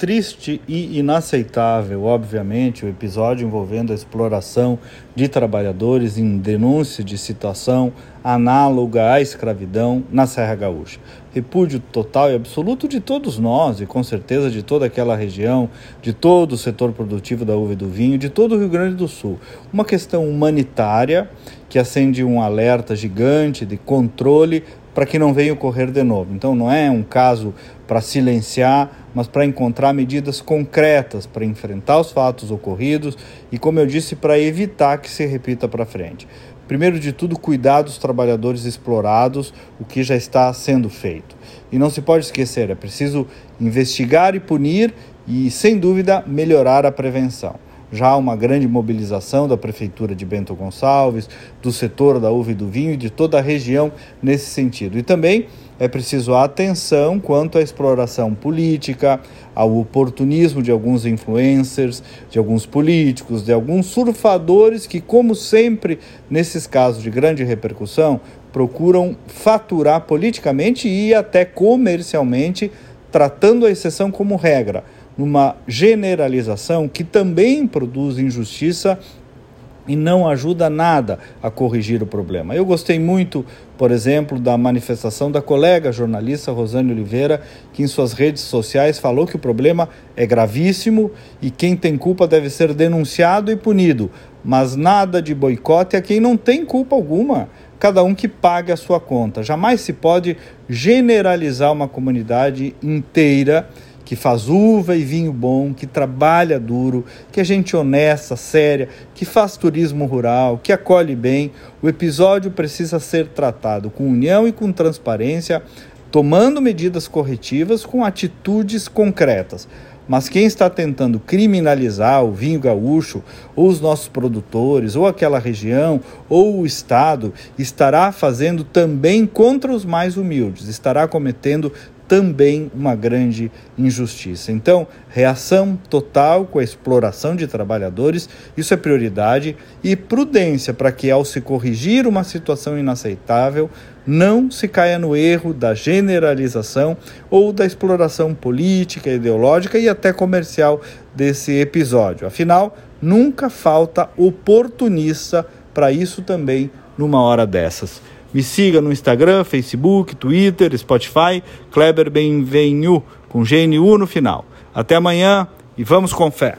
triste e inaceitável, obviamente, o episódio envolvendo a exploração de trabalhadores em denúncia de situação análoga à escravidão na Serra Gaúcha. Repúdio total e absoluto de todos nós e com certeza de toda aquela região, de todo o setor produtivo da uva e do vinho, de todo o Rio Grande do Sul. Uma questão humanitária que acende um alerta gigante de controle para que não venha ocorrer de novo. Então não é um caso para silenciar, mas para encontrar medidas concretas para enfrentar os fatos ocorridos e, como eu disse, para evitar que se repita para frente. Primeiro de tudo, cuidar dos trabalhadores explorados, o que já está sendo feito. E não se pode esquecer, é preciso investigar e punir e, sem dúvida, melhorar a prevenção já uma grande mobilização da Prefeitura de Bento Gonçalves, do setor da uva e do vinho e de toda a região nesse sentido. E também é preciso atenção quanto à exploração política, ao oportunismo de alguns influencers, de alguns políticos, de alguns surfadores que, como sempre nesses casos de grande repercussão, procuram faturar politicamente e até comercialmente, tratando a exceção como regra numa generalização que também produz injustiça e não ajuda nada a corrigir o problema. Eu gostei muito, por exemplo, da manifestação da colega jornalista Rosane Oliveira, que em suas redes sociais falou que o problema é gravíssimo e quem tem culpa deve ser denunciado e punido, mas nada de boicote a quem não tem culpa alguma. Cada um que pague a sua conta. Jamais se pode generalizar uma comunidade inteira que faz uva e vinho bom, que trabalha duro, que é gente honesta, séria, que faz turismo rural, que acolhe bem. O episódio precisa ser tratado com união e com transparência, tomando medidas corretivas com atitudes concretas. Mas quem está tentando criminalizar o vinho gaúcho, ou os nossos produtores, ou aquela região, ou o Estado, estará fazendo também contra os mais humildes, estará cometendo também uma grande injustiça. Então, reação total com a exploração de trabalhadores, isso é prioridade, e prudência para que, ao se corrigir uma situação inaceitável, não se caia no erro da generalização ou da exploração política, ideológica e até comercial desse episódio. Afinal, nunca falta oportunista para isso também numa hora dessas. Me siga no Instagram, Facebook, Twitter, Spotify, Kleber Benvenu, com GNU no final. Até amanhã e vamos com fé.